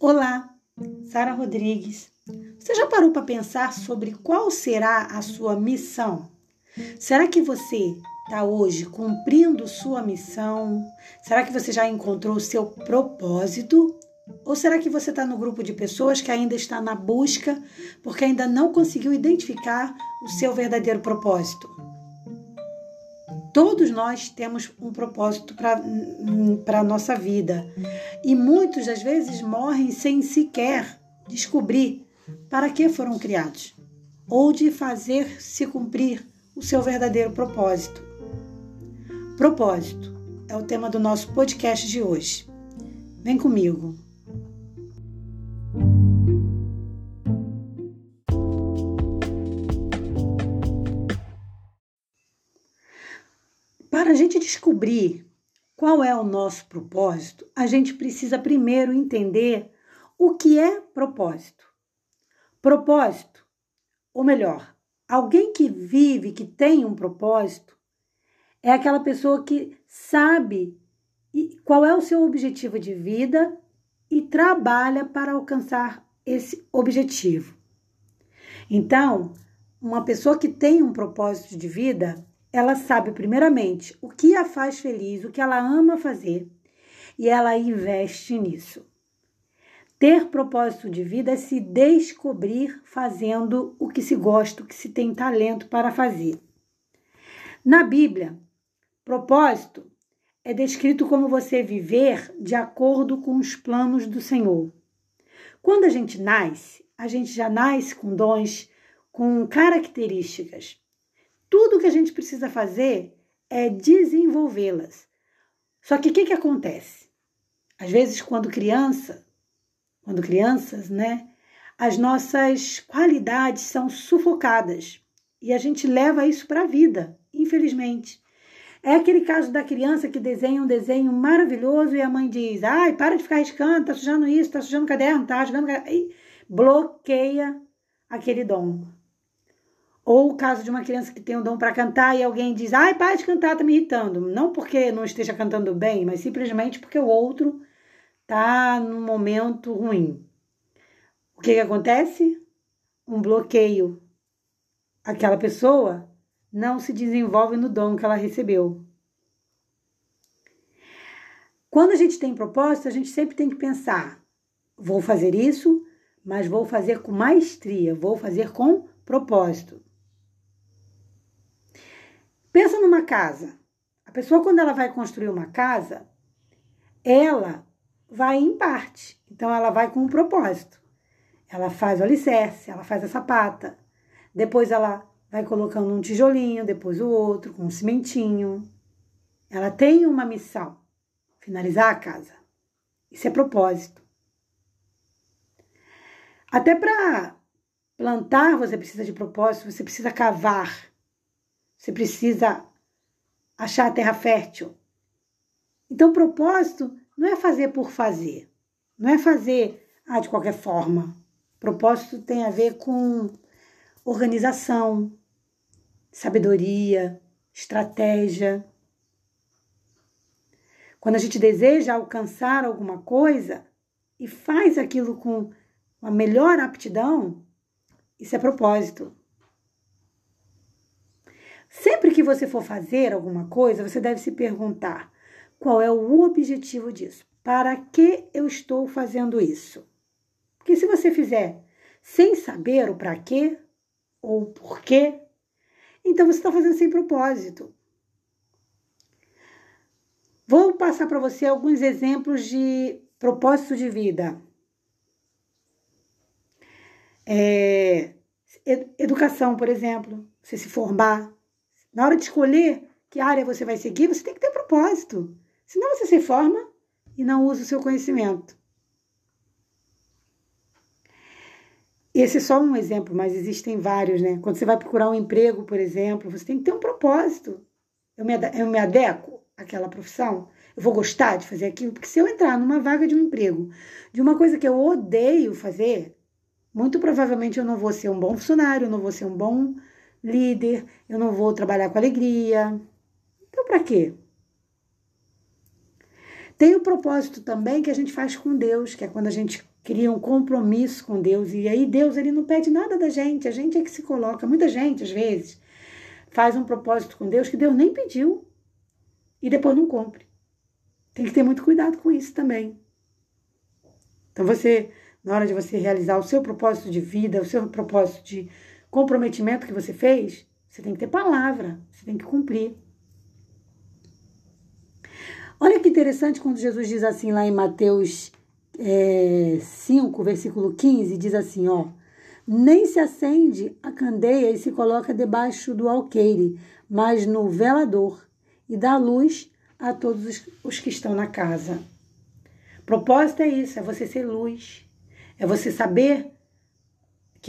Olá, Sara Rodrigues. Você já parou para pensar sobre qual será a sua missão? Será que você está hoje cumprindo sua missão? Será que você já encontrou o seu propósito? Ou será que você está no grupo de pessoas que ainda está na busca porque ainda não conseguiu identificar o seu verdadeiro propósito? Todos nós temos um propósito para a nossa vida e muitos às vezes morrem sem sequer descobrir para que foram criados ou de fazer se cumprir o seu verdadeiro propósito. Propósito é o tema do nosso podcast de hoje. Vem comigo. A gente descobrir qual é o nosso propósito, a gente precisa primeiro entender o que é propósito. Propósito, ou melhor, alguém que vive, que tem um propósito, é aquela pessoa que sabe qual é o seu objetivo de vida e trabalha para alcançar esse objetivo. Então, uma pessoa que tem um propósito de vida, ela sabe, primeiramente, o que a faz feliz, o que ela ama fazer, e ela investe nisso. Ter propósito de vida é se descobrir fazendo o que se gosta, o que se tem talento para fazer. Na Bíblia, propósito é descrito como você viver de acordo com os planos do Senhor. Quando a gente nasce, a gente já nasce com dons, com características. Tudo que a gente precisa fazer é desenvolvê-las. Só que o que, que acontece? Às vezes, quando criança, quando crianças, né, as nossas qualidades são sufocadas e a gente leva isso para a vida, infelizmente. É aquele caso da criança que desenha um desenho maravilhoso e a mãe diz: ai, para de ficar riscando, tá sujando isso, tá sujando o caderno, tá sujando. E bloqueia aquele dom. Ou o caso de uma criança que tem um dom para cantar e alguém diz: ai, para de cantar, tá me irritando. Não porque não esteja cantando bem, mas simplesmente porque o outro tá num momento ruim. O que, que acontece? Um bloqueio. Aquela pessoa não se desenvolve no dom que ela recebeu. Quando a gente tem propósito, a gente sempre tem que pensar: vou fazer isso, mas vou fazer com maestria, vou fazer com propósito. Pensa numa casa. A pessoa, quando ela vai construir uma casa, ela vai em parte. Então, ela vai com um propósito. Ela faz o alicerce, ela faz a sapata. Depois, ela vai colocando um tijolinho, depois o outro, com um cimentinho. Ela tem uma missão: finalizar a casa. Isso é propósito. Até para plantar, você precisa de propósito, você precisa cavar, você precisa achar a terra fértil. Então, propósito não é fazer por fazer, não é fazer ah, de qualquer forma. Propósito tem a ver com organização, sabedoria, estratégia. Quando a gente deseja alcançar alguma coisa e faz aquilo com a melhor aptidão, isso é propósito. Que você for fazer alguma coisa, você deve se perguntar: qual é o objetivo disso? Para que eu estou fazendo isso? Porque se você fizer sem saber o para quê, ou por quê, então você está fazendo sem propósito. Vou passar para você alguns exemplos de propósito de vida. É, educação, por exemplo, você se formar. Na hora de escolher que área você vai seguir, você tem que ter propósito. Senão você se forma e não usa o seu conhecimento. Esse é só um exemplo, mas existem vários, né? Quando você vai procurar um emprego, por exemplo, você tem que ter um propósito. Eu me, eu me adequo àquela profissão? Eu vou gostar de fazer aquilo? Porque se eu entrar numa vaga de um emprego, de uma coisa que eu odeio fazer, muito provavelmente eu não vou ser um bom funcionário, eu não vou ser um bom líder, eu não vou trabalhar com alegria. Então, para quê? Tem o propósito também que a gente faz com Deus, que é quando a gente cria um compromisso com Deus e aí Deus ele não pede nada da gente, a gente é que se coloca. Muita gente às vezes faz um propósito com Deus que Deus nem pediu e depois não cumpre. Tem que ter muito cuidado com isso também. Então você, na hora de você realizar o seu propósito de vida, o seu propósito de comprometimento que você fez, você tem que ter palavra, você tem que cumprir. Olha que interessante quando Jesus diz assim lá em Mateus é, 5, versículo 15, diz assim, ó. Nem se acende a candeia e se coloca debaixo do alqueire, mas no velador, e dá luz a todos os que estão na casa. Propósito é isso, é você ser luz. É você saber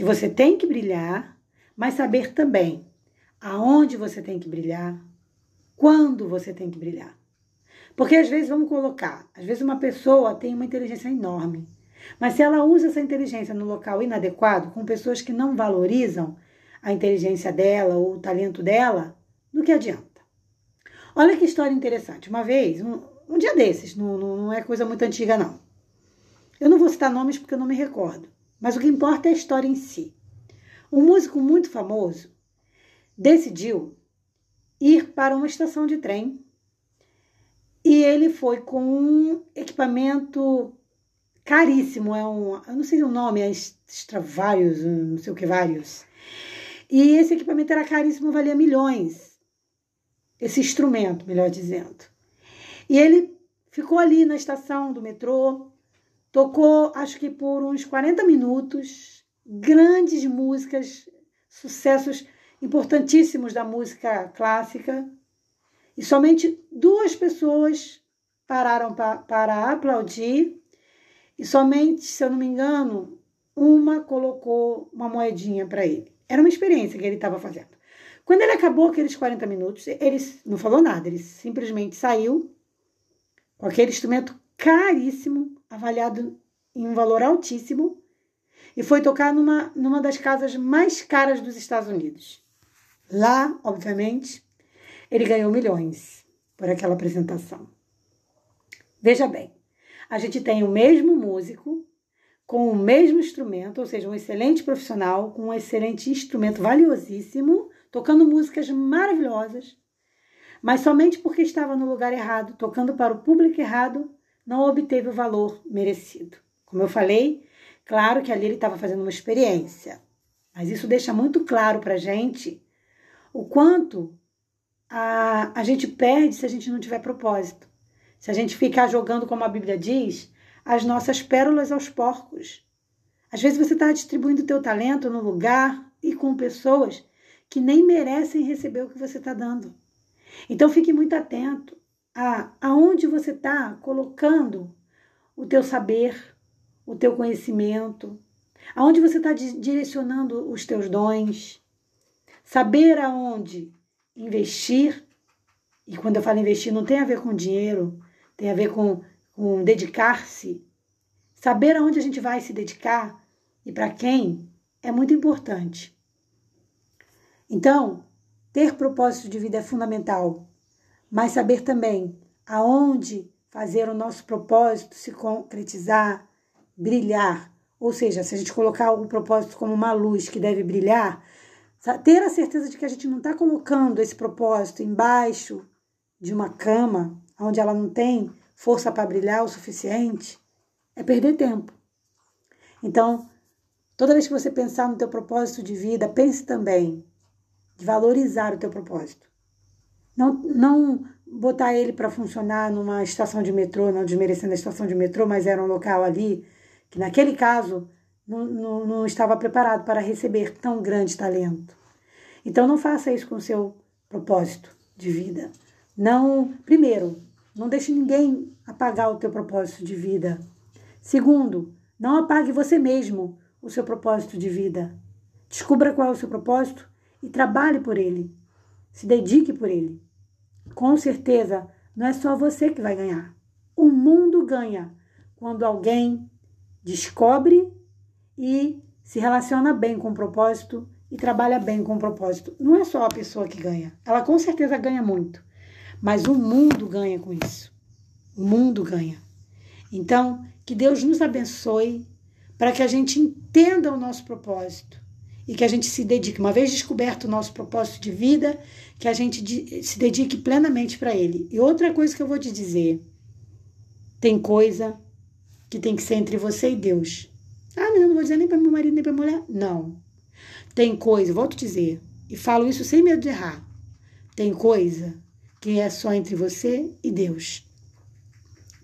que você tem que brilhar, mas saber também aonde você tem que brilhar, quando você tem que brilhar. Porque às vezes, vamos colocar, às vezes uma pessoa tem uma inteligência enorme, mas se ela usa essa inteligência no local inadequado, com pessoas que não valorizam a inteligência dela ou o talento dela, do que adianta? Olha que história interessante. Uma vez, um, um dia desses, não, não, não é coisa muito antiga, não. Eu não vou citar nomes porque eu não me recordo, mas o que importa é a história em si. Um músico muito famoso decidiu ir para uma estação de trem e ele foi com um equipamento caríssimo, é um, eu não sei o nome, é Stradivarius, não sei o que vários. E esse equipamento era caríssimo, valia milhões. Esse instrumento, melhor dizendo. E ele ficou ali na estação do metrô, tocou, acho que por uns 40 minutos, grandes músicas, sucessos importantíssimos da música clássica, e somente duas pessoas pararam pa para aplaudir, e somente, se eu não me engano, uma colocou uma moedinha para ele. Era uma experiência que ele estava fazendo. Quando ele acabou aqueles 40 minutos, ele não falou nada, ele simplesmente saiu com aquele instrumento caríssimo, avaliado em um valor altíssimo, e foi tocar numa, numa das casas mais caras dos Estados Unidos. Lá, obviamente, ele ganhou milhões por aquela apresentação. Veja bem, a gente tem o mesmo músico com o mesmo instrumento, ou seja, um excelente profissional com um excelente instrumento valiosíssimo, tocando músicas maravilhosas, mas somente porque estava no lugar errado, tocando para o público errado, não obteve o valor merecido. Como eu falei, claro que ali ele estava fazendo uma experiência, mas isso deixa muito claro para a gente o quanto a, a gente perde se a gente não tiver propósito. Se a gente ficar jogando, como a Bíblia diz, as nossas pérolas aos porcos. Às vezes você está distribuindo o teu talento no lugar e com pessoas que nem merecem receber o que você está dando. Então fique muito atento a aonde você está colocando o teu saber, o teu conhecimento, aonde você está direcionando os teus dons. Saber aonde investir, e quando eu falo investir, não tem a ver com dinheiro, tem a ver com, com dedicar-se. Saber aonde a gente vai se dedicar e para quem é muito importante. Então, ter propósito de vida é fundamental, mas saber também aonde fazer o nosso propósito se concretizar, brilhar. Ou seja, se a gente colocar o propósito como uma luz que deve brilhar, ter a certeza de que a gente não está colocando esse propósito embaixo de uma cama, onde ela não tem força para brilhar o suficiente, é perder tempo. Então, toda vez que você pensar no teu propósito de vida, pense também de valorizar o teu propósito. Não, não botar ele para funcionar numa estação de metrô, não desmerecendo a estação de metrô, mas era um local ali que naquele caso não, não, não estava preparado para receber tão grande talento. Então não faça isso com o seu propósito de vida. Não, primeiro, não deixe ninguém apagar o teu propósito de vida. Segundo, não apague você mesmo o seu propósito de vida. Descubra qual é o seu propósito e trabalhe por ele. Se dedique por ele. Com certeza, não é só você que vai ganhar. O mundo ganha quando alguém descobre e se relaciona bem com o propósito e trabalha bem com o propósito. Não é só a pessoa que ganha, ela com certeza ganha muito, mas o mundo ganha com isso. O mundo ganha. Então, que Deus nos abençoe, para que a gente entenda o nosso propósito e que a gente se dedique, uma vez descoberto o nosso propósito de vida, que a gente se dedique plenamente para ele. E outra coisa que eu vou te dizer: tem coisa que tem que ser entre você e Deus. Ah, mas eu não vou dizer nem para meu marido nem para mulher. Não. Tem coisa, volto a dizer, e falo isso sem medo de errar. Tem coisa que é só entre você e Deus.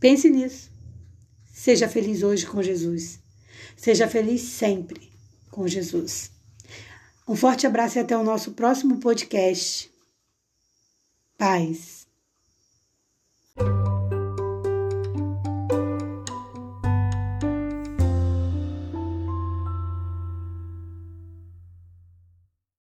Pense nisso. Seja feliz hoje com Jesus. Seja feliz sempre com Jesus. Um forte abraço e até o nosso próximo podcast. Paz.